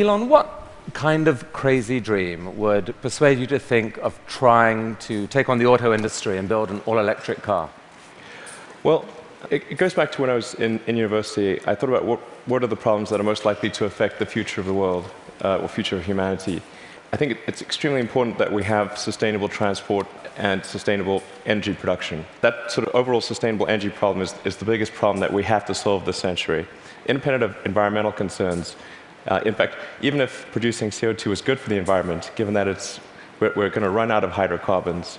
Elon, what kind of crazy dream would persuade you to think of trying to take on the auto industry and build an all-electric car? Well, it, it, goes back to when I was in, in university. I thought about what, what are the problems that are most likely to affect the future of the world uh, or future of humanity. I think it's extremely important that we have sustainable transport and sustainable energy production. That sort of overall sustainable energy problem is, is the biggest problem that we have to solve this century. Independent of environmental concerns, uh, in fact, even if producing CO2 is good for the environment, given that it's, we're, we're going to run out of hydrocarbons,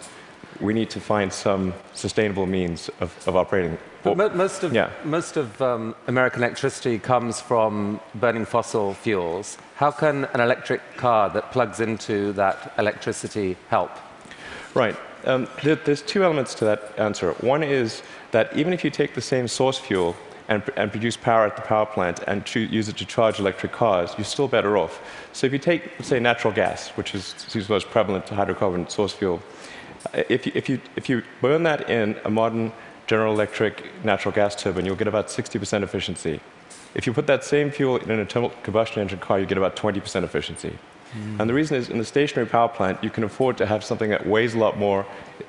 we need to find some sustainable means of, of operating. But most of, yeah. most of um, American electricity comes from burning fossil fuels. How can an electric car that plugs into that electricity help? Right. Um, there, there's two elements to that answer. One is that even if you take the same source fuel and, and produce power at the power plant and use it to charge electric cars, you're still better off. So if you take, say, natural gas, which is the most prevalent hydrocarbon source fuel, uh, if you, if, you, if you burn that in a modern General Electric natural gas turbine, you'll get about 60% efficiency. If you put that same fuel in an internal combustion engine car, you get about 20% efficiency. Mm. And the reason is, in the stationary power plant, you can afford to have something that weighs a lot more,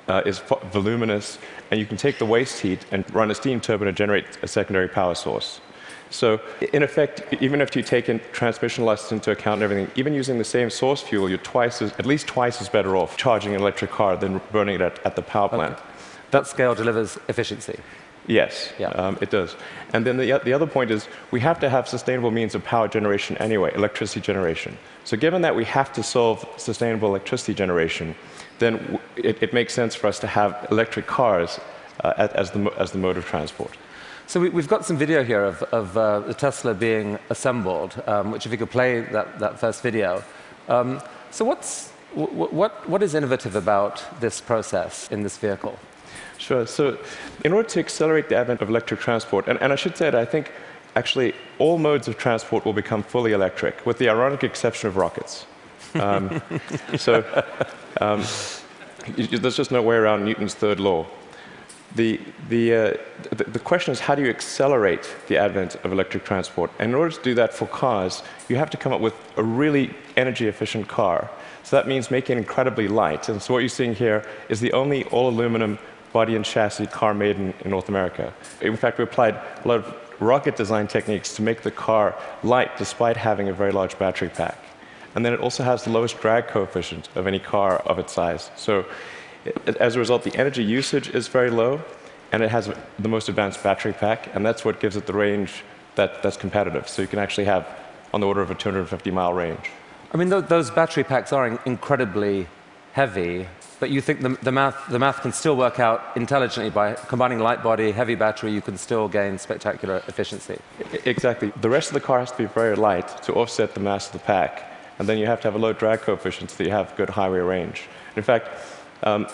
uh, is voluminous, and you can take the waste heat and run a steam turbine and generate a secondary power source. So, in effect, even if you take in transmission losses into account and everything, even using the same source fuel, you're twice as, at least twice as better off charging an electric car than burning it at, at the power plant. Okay. That scale delivers efficiency. Yes, yeah. um, it does. And then the, the other point is we have to have sustainable means of power generation anyway, electricity generation. So given that we have to solve sustainable electricity generation, then it, it makes sense for us to have electric cars uh, as, the, as the mode of transport. So we, have got some video here of, of uh, the Tesla being assembled, um, which if you could play that, that first video. Um, so what's, what, what is innovative about this process in this vehicle? Sure. So, in order to accelerate the advent of electric transport, and, and I should say that I think actually all modes of transport will become fully electric, with the ironic exception of rockets. Um, so, um, there's just no way around Newton's third law. The, the, uh, the, the, question is how do you accelerate the advent of electric transport? And in order to do that for cars, you have to come up with a really energy efficient car. So that means making it incredibly light. And so what you're seeing here is the only all aluminum body and chassis car made in, in North America. In fact, we applied a lot of rocket design techniques to make the car light despite having a very large battery pack. And then it also has the lowest drag coefficient of any car of its size. So as a result, the energy usage is very low, and it has the most advanced battery pack, and that's what gives it the range that, that's competitive. So you can actually have on the order of a 250 mile range. I mean, th those battery packs are incredibly heavy, but you think the, the, math, the math can still work out intelligently by combining light body, heavy battery, you can still gain spectacular efficiency. Exactly. The rest of the car has to be very light to offset the mass of the pack. And then you have to have a low drag coefficient so that you have good highway range. In fact, um,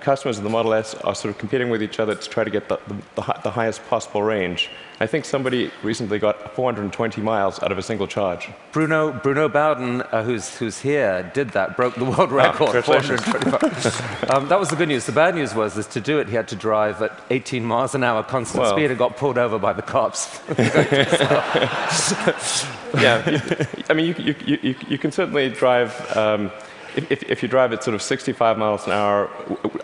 customers of the Model S are sort of competing with each other to try to get the, the, the, highest possible range. I think somebody recently got 420 miles out of a single charge. Bruno, Bruno Bowden, uh, who's, who's here, did that, broke the world record. Oh, 425. um, that was the good news. The bad news was is to do it, he had to drive at 18 miles an hour constant well, speed and got pulled over by the cops. yeah, I mean, you, you, you, you can certainly drive. Um, if, if, you drive at sort of 65 miles an hour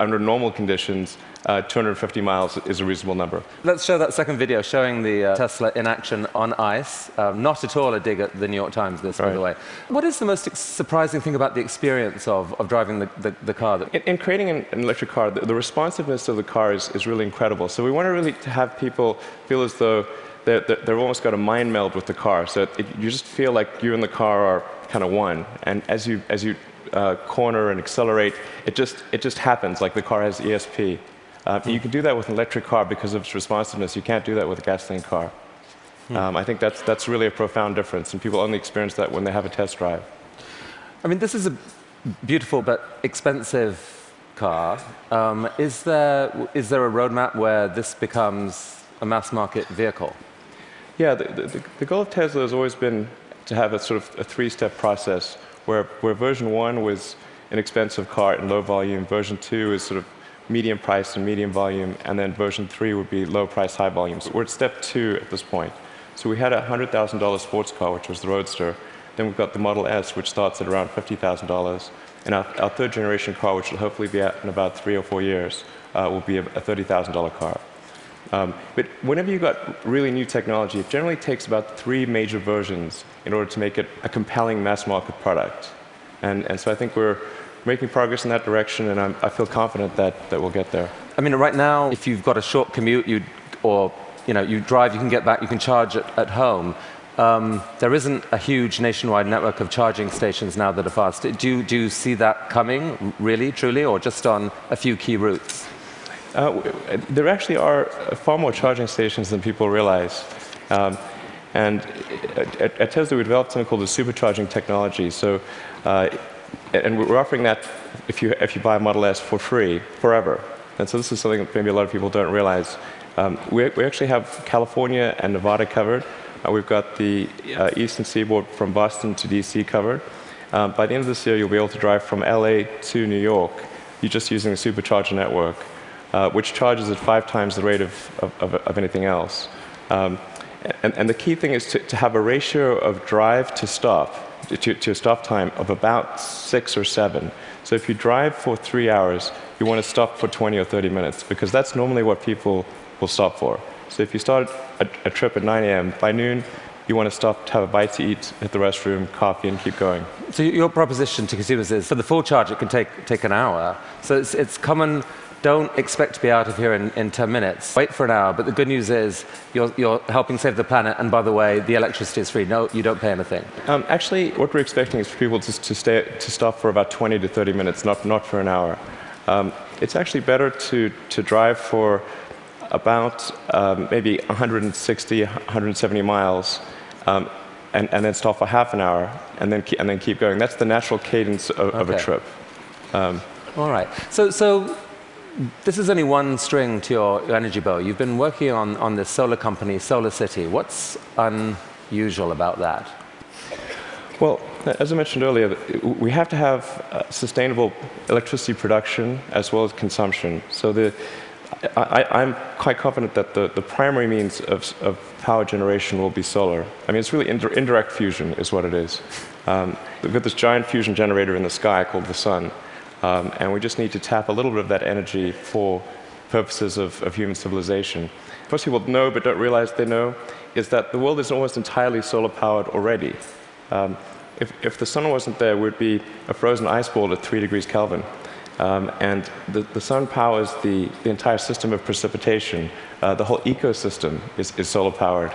under normal conditions, uh, 250 miles is a reasonable number. Let's show that second video showing the uh, Tesla in action on ice. Um, not at all a dig at the New York Times, this, right. by the way. What is the most surprising thing about the experience of, of driving the, the, the car? In, in, creating an, an, electric car, the, the, responsiveness of the car is, is really incredible. So we want to really to have people feel as though they're, they're almost got a mind meld with the car. So it, you just feel like you and the car are kind of one. And as you, as you uh, corner and accelerate, it just, it just happens, like the car has ESP. Uh, hmm. You can do that with an electric car because of its responsiveness. You can't do that with a gasoline car. Hmm. Um, I think that's, that's really a profound difference, and people only experience that when they have a test drive. I mean, this is a beautiful but expensive car. Um, is, there, is there a roadmap where this becomes a mass market vehicle? Yeah, the, the, the goal of Tesla has always been to have a sort of a three step process where, where version one was an expensive car and low volume, version two is sort of medium price and medium volume, and then version three would be low price, high volume. So we're at step two at this point. So we had a $100,000 sports car, which was the Roadster. Then we've got the Model S, which starts at around $50,000. And our, our, third generation car, which will hopefully be out in about three or four years, uh, will be a, a $30,000 car. Um, but whenever you've got really new technology, it generally takes about three major versions in order to make it a compelling mass market product. And, and so I think we're making progress in that direction, and I'm, i feel confident that, that we'll get there. I mean, right now, if you've got a short commute, you or you know, you drive, you can get back, you can charge at, at home. Um, there isn't a huge nationwide network of charging stations now that are fast. Do you, do you see that coming, really, truly, or just on a few key routes? Uh, there actually are far more charging stations than people realize. Um, and at, at, Tesla, we developed something called the supercharging technology. So, uh, and we're offering that if you, if you buy a Model S for free, forever. And so this is something that maybe a lot of people don't realize. Um, we, we, actually have California and Nevada covered. Uh, we've got the uh, eastern seaboard from Boston to DC covered. Um, by the end of this year, you'll be able to drive from LA to New York. You're just using the supercharger network, uh, which charges at five times the rate of, of, of anything else. Um, and, and, the key thing is to, to, have a ratio of drive to stop, to, to stop time of about six or seven. So if you drive for three hours, you want to stop for 20 or 30 minutes, because that's normally what people will stop for. So if you start a, a trip at 9 a.m., by noon, you want to stop to have a bite to eat, hit the restroom, coffee, and keep going. So your proposition to consumers is for the full charge, it can take, take an hour. So it's, it's common. Don't expect to be out of here in, in 10 minutes. Wait for an hour. But the good news is you're, you're helping save the planet. And by the way, the electricity is free. No, you don't pay anything. Um, actually, what we're expecting is for people to, to, stay, to stop for about 20 to 30 minutes, not, not for an hour. Um, it's actually better to, to drive for about um, maybe 160, 170 miles, um, and, and, then stop for half an hour, and then keep, and then keep going. That's the natural cadence of, okay. of a trip. Um, All right. So, so this is only one string to your, energy bow. You've been working on, on this solar company, SolarCity. What's unusual about that? Well, as I mentioned earlier, we have to have uh, sustainable electricity production as well as consumption. So the I, am quite confident that the, the primary means of, of, power generation will be solar. I mean, it's really indirect fusion is what it is. Um, we've got this giant fusion generator in the sky called the sun, um, and we just need to tap a little bit of that energy for purposes of, of human civilization. Most people know but don't realize they know is that the world is almost entirely solar powered already. Um, if, if the sun wasn't there, we'd be a frozen ice ball at 3 degrees Kelvin. Um, and the, the, sun powers the, the, entire system of precipitation. Uh, the whole ecosystem is, is solar powered.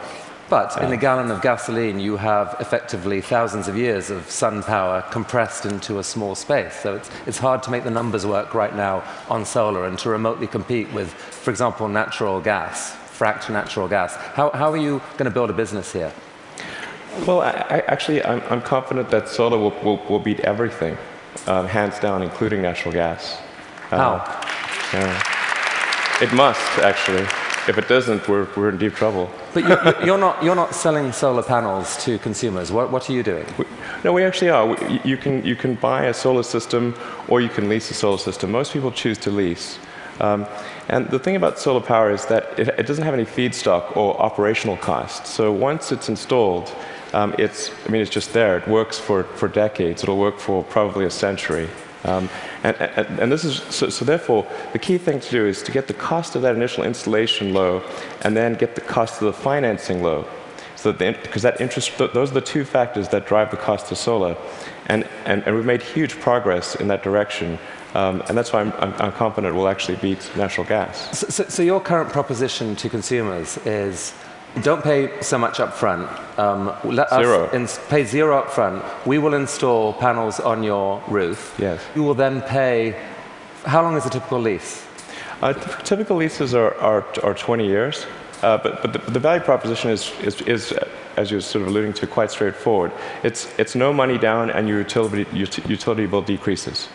But in a gallon of gasoline, you have effectively thousands of years of sun power compressed into a small space. So it's, it's hard to make the numbers work right now on solar and to remotely compete with, for example, natural gas, fracked natural gas. How, how are you going to build a business here? Well, I, I actually, I'm, I'm, confident that solar will, will, will beat everything um, hands down, including natural gas. Uh, How? Yeah. It must, actually. If it doesn't, we're, we're in deep trouble. But you, are not, you're not selling solar panels to consumers. What, what are you doing? We, no, we actually are. We, you, can, you can buy a solar system or you can lease a solar system. Most people choose to lease. Um, and the thing about solar power is that it, it, doesn't have any feedstock or operational costs. So once it's installed, um, it's, I mean, it's just there. It works for, for decades. It'll work for probably a century. Um, and, and, and, this is, so, so, therefore, the key thing to do is to get the cost of that initial installation low and then get the cost of the financing low. So that because that interest, those are the two factors that drive the cost of solar. And, and, and we've made huge progress in that direction. Um, and that's why I'm, I'm, I'm, confident we'll actually beat natural gas. So, so, so your current proposition to consumers is don't pay so much up front. Um, let zero. pay zero up front. We will install panels on your roof. Yes. You will then pay. How long is a typical lease? Uh, typical leases are, are, are 20 years. Uh, but, but the, the, value proposition is, is, is, as you're sort of alluding to, quite straightforward. It's, it's no money down and your utility, utility bill decreases.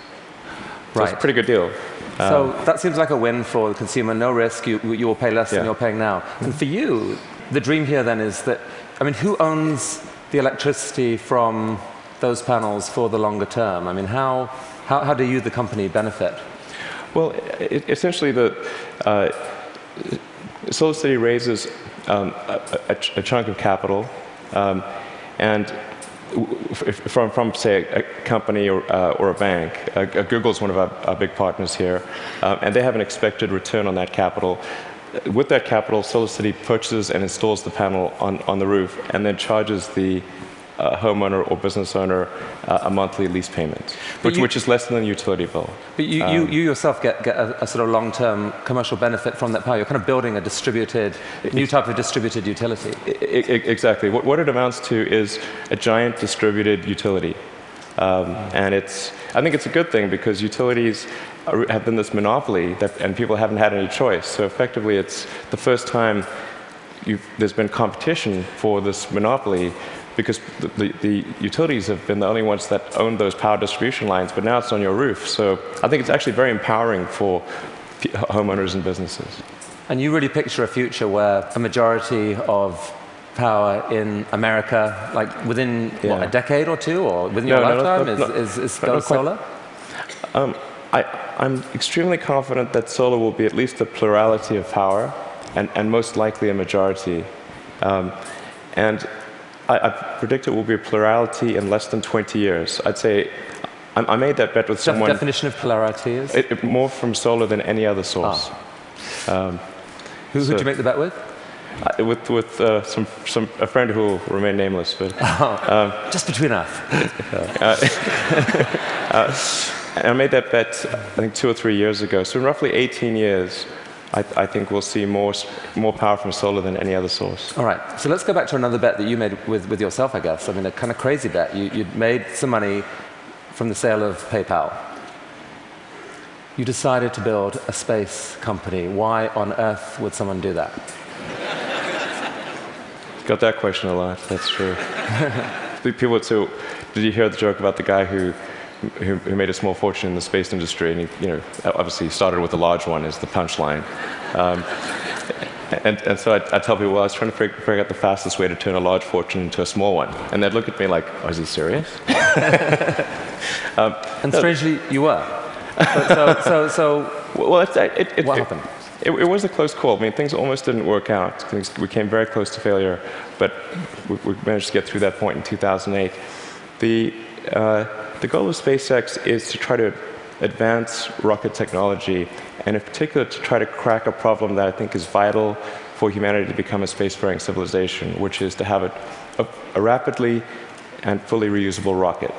So right. It's a pretty good deal. So um, that seems like a win for the consumer. No risk. You, you will pay less yeah. than you're paying now. And for you, the dream here then is that, I mean, who owns the electricity from those panels for the longer term? I mean, how, how, how do you, the company, benefit? Well, it, essentially, the uh, SolarCity raises um, a, a ch- a chunk of capital, um, and from, from, say, a company or, uh, or a bank. Uh, uh, Google's one of our, our big partners here, um, and they have an expected return on that capital. With that capital, SolarCity purchases and installs the panel on, on the roof and then charges the uh, homeowner or business owner uh, a monthly lease payment, which, you- which is less than the utility bill. But you, Um, you, you yourself get, get a, a sort of long-term commercial benefit from that power. You're kind of building a distributed, new type of distributed utility. I- I- exactly. What, what it amounts to is a giant distributed utility. Um, and it's, I think it's a good thing because utilities are, have been this monopoly that, and people haven't had any choice. So effectively, it's the first time you've, there's been competition for this monopoly because the, the, the utilities have been the only ones that own those power distribution lines, but now it's on your roof. So I think it's actually very empowering for homeowners and businesses. And you really picture a future where a majority of power in America, like within what, a decade or two, or within your No, no, lifetime, not- is, is, is solar? Um, I, I'm extremely confident that solar will be at least a plurality of power, and, and most likely a majority. Um, and I, I predict it will be a plurality in less than 20 years. I'd say I, I made that bet with Def- someone definition of polarity is? it, it- more from solar than any other source. Ah. Um, who who so- did you make the bet with? I, with with uh, some, some a friend who will remain nameless, but oh. um, Just between us. and uh, uh, I made that bet I think two or three years ago. So in roughly 18 years, I, I think we'll see more more power from solar than any other source. All right, so let's go back to another bet that you made with, with yourself, I guess. I mean, a kind of crazy bet. You, you'd made some money from the sale of PayPal. You decided to build a space company. Why on earth would someone do that? Got that question a lot. That's true. People would say, "Did you hear the joke about the guy who, who, who made a small fortune in the space industry?" And he, you know, obviously started with a large one as the punchline. Um, and, and so I, I tell people, well, I was trying to fig- figure out the fastest way to turn a large fortune into a small one. And they'd look at me like, oh, is he serious? And strangely, you were. So, so, so, so Well, it's, it, it, What it- happened? It, it was a close call. I mean, things almost didn't work out. Things, we came very close to failure, but we, we managed to get through that point in 2008. The, uh, the goal of SpaceX is to try to advance rocket technology, and in particular to try to crack a problem that I think is vital for humanity to become a spacefaring civilization, which is to have a, a, a rapidly and fully reusable rocket.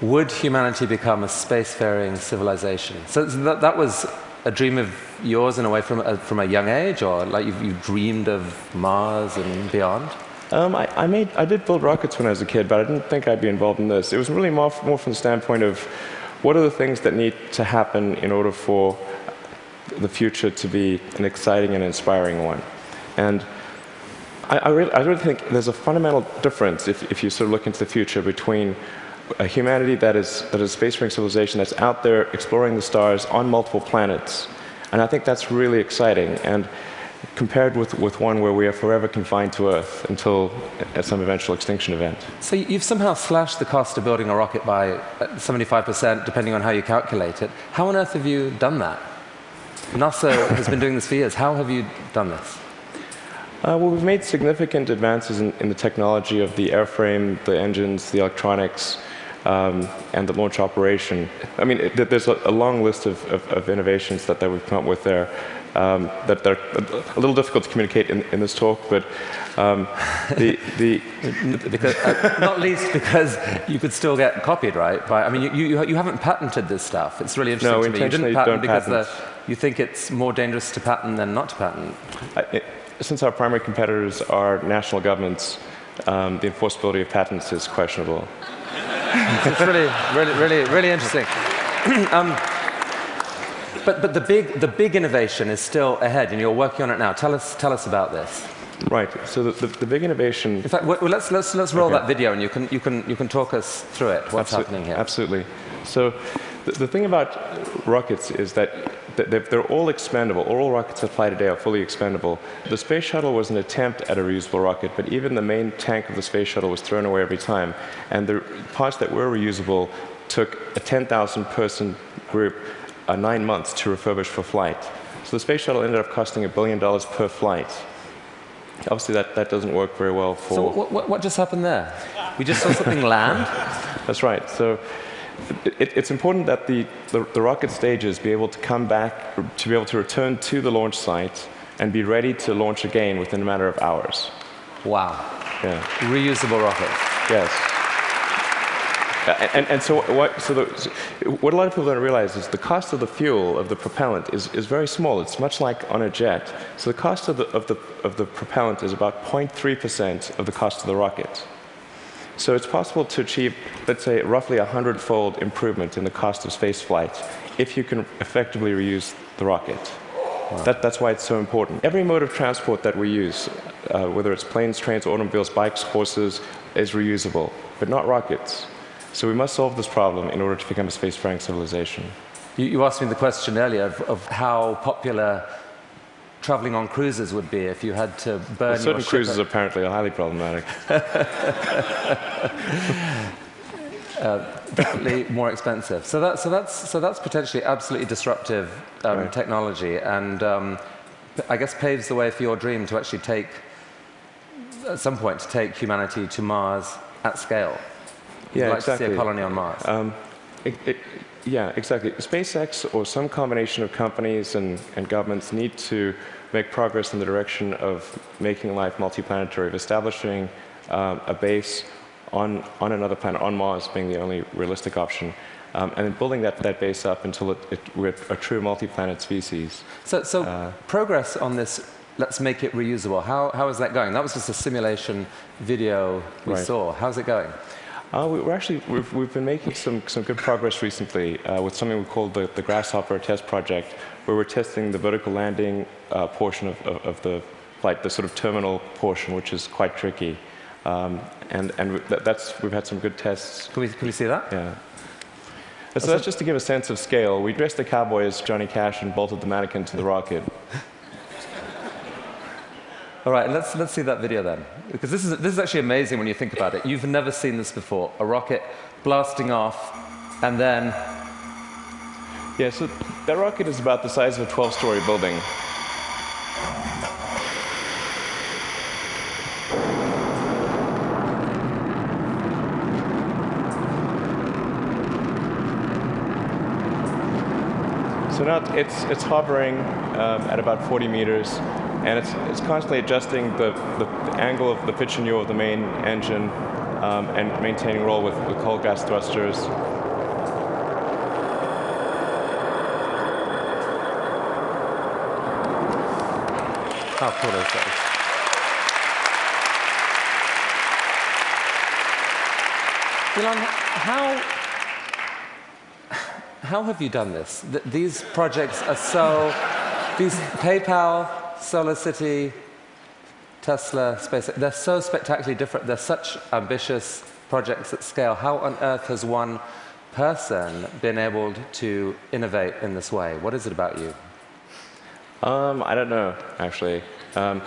would humanity become a spacefaring civilization? So that, that was a dream of yours in a way from a, from a young age, or like you, you dreamed of Mars and beyond? Um, I, I, made, I did build rockets when I was a kid, but I didn't think I'd be involved in this. It was really more, more from the standpoint of what are the things that need to happen in order for the future to be an exciting and inspiring one. And I, I, really, I really think there's a fundamental difference if, if you sort of look into the future between a humanity that is, that is spacefaring civilization that's out there exploring the stars on multiple planets. And I think that's really exciting. And compared with, with one where we are forever confined to Earth until at some eventual extinction event. So you've somehow slashed the cost of building a rocket by uh, 75%, depending on how you calculate it. How on earth have you done that? NASA has been doing this for years. How have you done this? Uh, well, we've made significant advances in, in the technology of the airframe, the engines, the electronics, um, and the launch operation. I mean, it, there's a, a long list of, of, of innovations that, that we've come up with there um, that are a little difficult to communicate in, in this talk, but um, the, the, Because, uh, not least because you could still get copied, right? By, I mean, you, you, you haven't patented this stuff. It's really interesting No, to me. You didn't patent don't because patent. The, you think it's more dangerous to patent than not to patent. I- it, since our primary competitors are national governments, um, the enforceability of patents is questionable. It's really, really, really, really interesting. um, but but the, big, the big innovation is still ahead, and you're working on it now. Tell us, tell us about this. Right. So the, the, the big innovation. In fact, well, let's, let's, let's roll Okay. that video, and you can, you, can, you can talk us through it, what's happening here. Absolutely. So the, the thing about rockets is that th- they're, they're all expendable. All rockets that fly today are fully expendable. The space shuttle was an attempt at a reusable rocket, but even the main tank of the space shuttle was thrown away every time. And the parts that were reusable took a 10,000 person group uh, nine months to refurbish for flight. So the space shuttle ended up costing a billion dollars per flight. Obviously, that, that doesn't work very well for. So what, what, what just happened there? We just saw something land? That's right. So it, it's important that the, the, the rocket stages be able to come back, to be able to return to the launch site and be ready to launch again within a matter of hours. Wow. Yeah. Reusable rocket. Yes. And, and so, what, so, the, so what a lot of people don't realize is the cost of the fuel of the propellant is, is very small. It's much like on a jet. So the cost of the, of the, of the propellant is about 0.3% of the cost of the rocket. So it's possible to achieve, let's say, roughly a hundredfold improvement in the cost of space flight if you can effectively reuse the rocket. That, that's why it's so important. Every mode of transport that we use, uh, whether it's planes, trains, automobiles, bikes, horses, is reusable, but not rockets. So we must solve this problem in order to become a spacefaring civilization. You, you asked me the question earlier of, of how popular traveling on cruises would be if you had to burn your Certain cruises apparently are highly problematic. definitely more expensive. So, that, so, that's, so that's potentially absolutely disruptive um, Right. technology and um, I guess paves the way for your dream to actually take, at some point, to take humanity to Mars at scale. Yeah, like to see exactly. a colony on Mars. Um, it, it, yeah, exactly. SpaceX or some combination of companies and, and governments need to make progress in the direction of making life multiplanetary, of establishing um, a base on, on another planet, on Mars being the only realistic option, um, and then building that, that base up until it, it, we're a true multi-planet species. So, so Uh, progress on this, let's make it reusable. How, how is that going? That was just a simulation video we Right. saw. How's it going? Uh, we- we're actually, we've, we've been making some, some good progress recently uh, with something we call the, the Grasshopper Test Project, where we're testing the vertical landing uh, portion of, of, of the flight, the sort of terminal portion, which is quite tricky. Um, and and that, that's, we've had some good tests. Can we, can we see that? Yeah. So that's just to give a sense of scale. We dressed the cowboy as Johnny Cash and bolted the mannequin to the rocket. All right, let's, let's see that video then. Because this is, this is actually amazing when you think about it. You've never seen this before. A rocket blasting off, and then Yeah, so that rocket is about the size of a 12-story building. So now it's, it's hovering um, at about 40 meters, and it's, it's constantly adjusting the, the, the angle of the pitch and yaw of the main engine um, and maintaining roll with, with cold gas thrusters. how cool is that? Elon, how, how have you done this? Th- these projects are so, these PayPal, SolarCity, Tesla, SpaceX, they're so spectacularly different. They're such ambitious projects at scale. How on earth has one person been able to innovate in this way? What is it about you? Um, I don't know, actually. Um,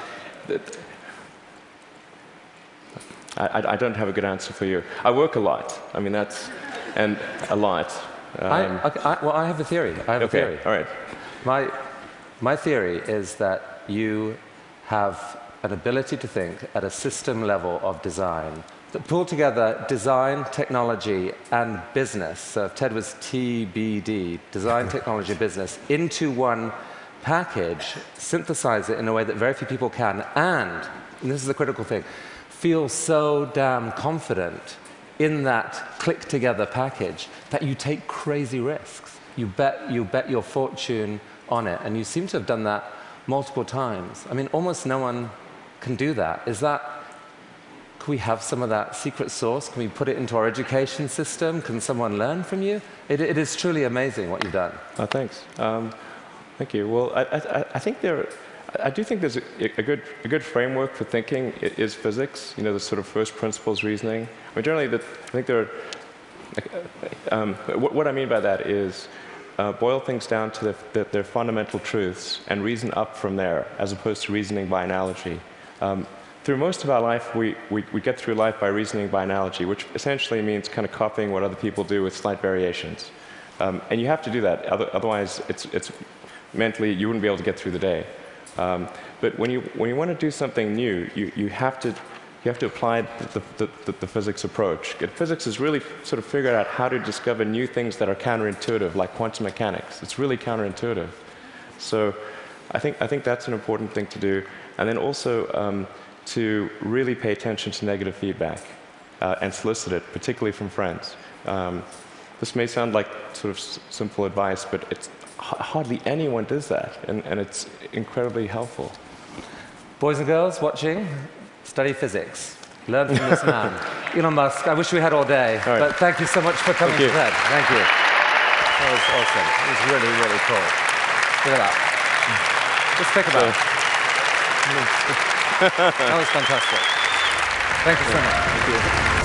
I, I- I don't have a good answer for you. I work a lot. I mean, that's, and a lot. I, Um, okay, I, well, I have a theory. I have a okay, theory. all right. My, my theory is that you have an ability to think at a system level of design that pull together design, technology, and business. So if TED was TBD, design, technology, business, into one package, synthesize it in a way that very few people can, and, and this is the critical thing, feel so damn confident in that click together package that you take crazy risks. You bet, you bet your fortune on it. And you seem to have done that multiple times. I mean, almost no one can do that. Is that, can we have some of that secret sauce? Can we put it into our education system? Can someone learn from you? It, it is truly amazing what you've done. Oh, thanks. Um, thank you. Well, I, I, I think there, I do think there's a, a good, a good framework for thinking is physics. You know, the sort of first principles reasoning. I mean, generally, the, I think there. Are, um, what, what I mean by that is uh, boil things down to the, the, their fundamental truths and reason up from there, as opposed to reasoning by analogy. Um, through most of our life, we, we, we get through life by reasoning by analogy, which essentially means kind of copying what other people do with slight variations. Um, and you have to do that, other, otherwise, it's, it's mentally, you wouldn't be able to get through the day. Um, but when you, when you want to do something new, you, you, have, to, you have to apply the, the, the, the physics approach. Physics has really sort of figured out how to discover new things that are counterintuitive, like quantum mechanics. It's really counterintuitive. So I think, I think that's an important thing to do. And then also um, to really pay attention to negative feedback uh, and solicit it, particularly from friends. Um, this may sound like sort of simple advice, but it's, hardly anyone does that, and, and it's incredibly helpful. Boys and girls watching, study physics. Learn from this man. Elon Musk, I wish we had all day, All right. but thank you so much for coming Thank. TED. Thank you. That was awesome. It was really, really cool. Look at that. Just think about it. that was fantastic. Thank you so much. Thank you.